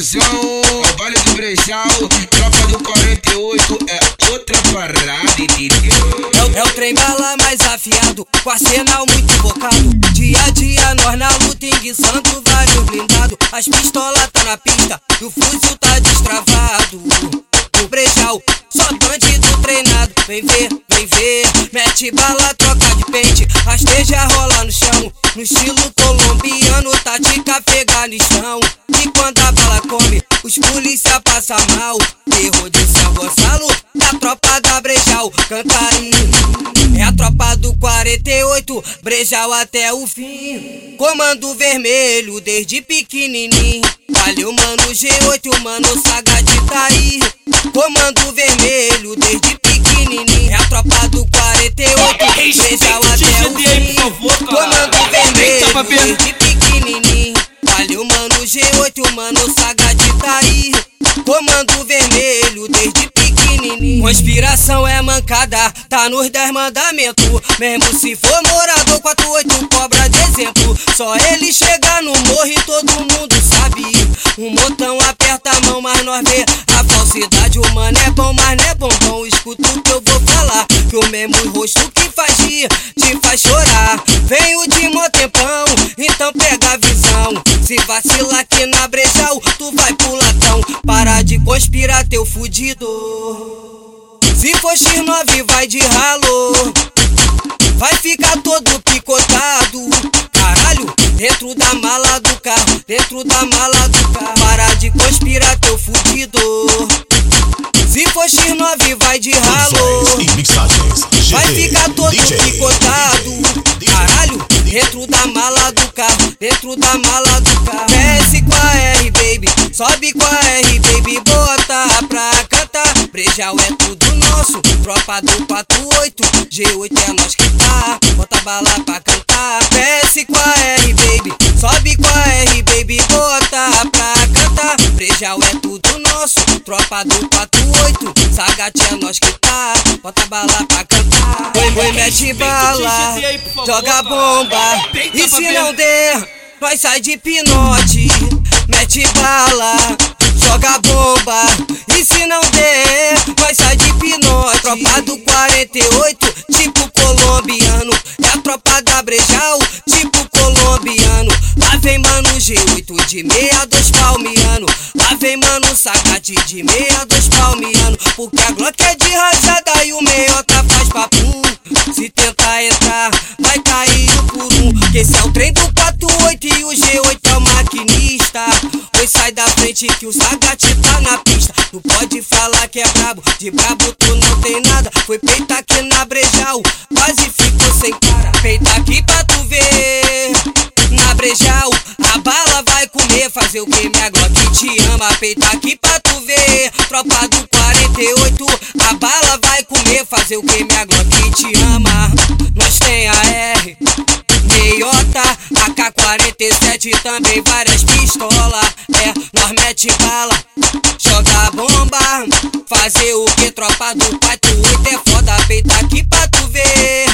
é o baile do Brejal, tropa do 48 é outra parada? É, o- é o trem bala mais afiado, com arsenal muito invocado. Dia a dia nós na luta enguiçando vários blindados. As pistolas tá na pista, e o fuzil tá destravado. O brejal, só bandido treinado. Vem ver, vem ver, mete bala, troca de pente. Rasteja rola no chão, no estilo passa mal. Terror de São Gonçalo, da tropa da Brejal, canta aí. É a tropa do 48, Brejal até o fim. Comando vermelho desde pequenininho. Valeu, mano G8, mano Sagat tá aí. Comando vermelho desde pequenininho. É a tropa do 48, Brejal até o fim. Comando vermelho desde pequenininho. Valeu, mano G8, mano tá aí. Comando vermelho desde pequenininho. Conspiração é mancada, tá nos 10 mandamentos. Mesmo se for morador 48, cobra de exemplo. Só ele chegar no morro e todo mundo sabe. Um montão aperta a mão, mas nós vê a falsidade. O mano é bom, mas não é bombom. Escuta o que eu vou falar. Que o mesmo rosto que faz rir te faz chorar. Venho de mó tempão, então pega a visão. Se vacilar aqui na brejal, tu vai de conspirar, teu fudido. Se for X9, vai de ralo. Vai ficar todo picotado. Caralho, dentro da mala do carro, dentro da mala do carro. Para de conspirar, teu fudido. Se for X9, vai de ralo. Vai ficar todo picotado. Caralho, dentro da mala do carro, dentro da mala do carro. Sobe com a R, baby, bota pra cantar. Brejal é tudo nosso, tropa do 48, G8 é nós que tá, bota bala pra cantar. Desce com a R, baby, sobe com a R, baby, bota pra cantar. Brejal é tudo nosso, tropa do 48, Sagat é nós que tá, bota bala pra cantar. Oi, oi, mete bala, joga bomba, e se não der, nós sai de pinote. Mete bala, joga bomba, e se não der, nós sai de pinote. Tropa do 48, tipo colombiano, é a tropa da Brejal, tipo colombiano. Lá vem mano G8 de 62 palmiano, lá vem mano Sagat de 62 palmiano, porque a Glock é de rajada e o meiota faz papo. Se tentar entrar, vai cair um por um. Que esse é o trem do 48 e o G8 que o Sagat tá na pista. Tu pode falar que é brabo, de brabo tu não tem nada. Foi peita aqui na Brejal, quase ficou sem cara. Peita aqui pra tu ver. Na Brejal, a bala vai comer. Fazer o que minha Glock te ama. Peita aqui pra tu ver. Tropa do 48, a bala vai comer. Fazer o que minha Glock te ama. Nós tem a R. Meiota, AK-47 também várias pistolas. É, nós mete bala, joga bomba. Fazer o que tropa do 48 é foda, peita aqui pra tu ver.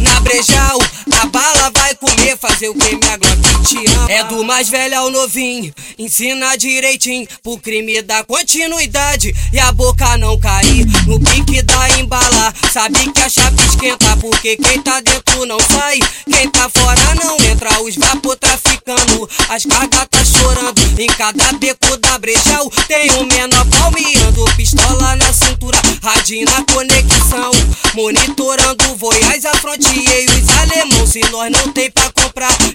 Na brejal, a bala vai comer, fazer o que minha Glock te ama. É do mais velho ao novinho, ensina direitinho pro crime dar continuidade e a boca não cair no pique da. Sabe que a chapa esquenta, porque quem tá dentro não sai, quem tá fora não entra. Os vapor traficando, as cargas tá chorando. Em cada beco da brejal tem um menor palmeando, pistola na cintura, radinho na conexão, monitorando o voyage, a frontier e os alemão. Se nós não tem pra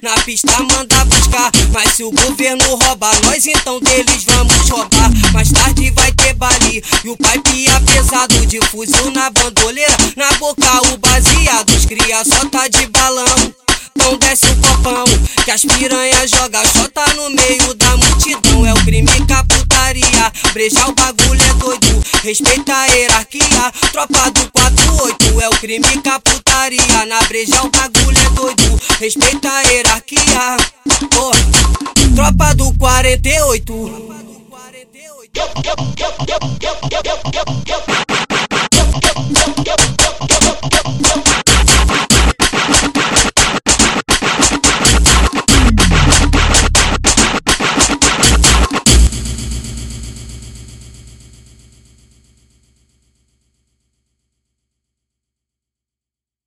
na pista manda buscar. Mas se o governo rouba nós, então deles vamos roubar. Mais tarde vai ter bali e o pipe é pesado de fuzil na bandoleira. Na boca o baseado, os cria só tá de balão. Então desce o copão, que as piranhas joga chota no meio da multidão. É o crime a putaria, brejar o bagulho é doido. Respeita a hierarquia, tropa do 48. É o crime com a putaria, na breja o bagulho é doido. Respeita a hierarquia, porra. Tropa do 48.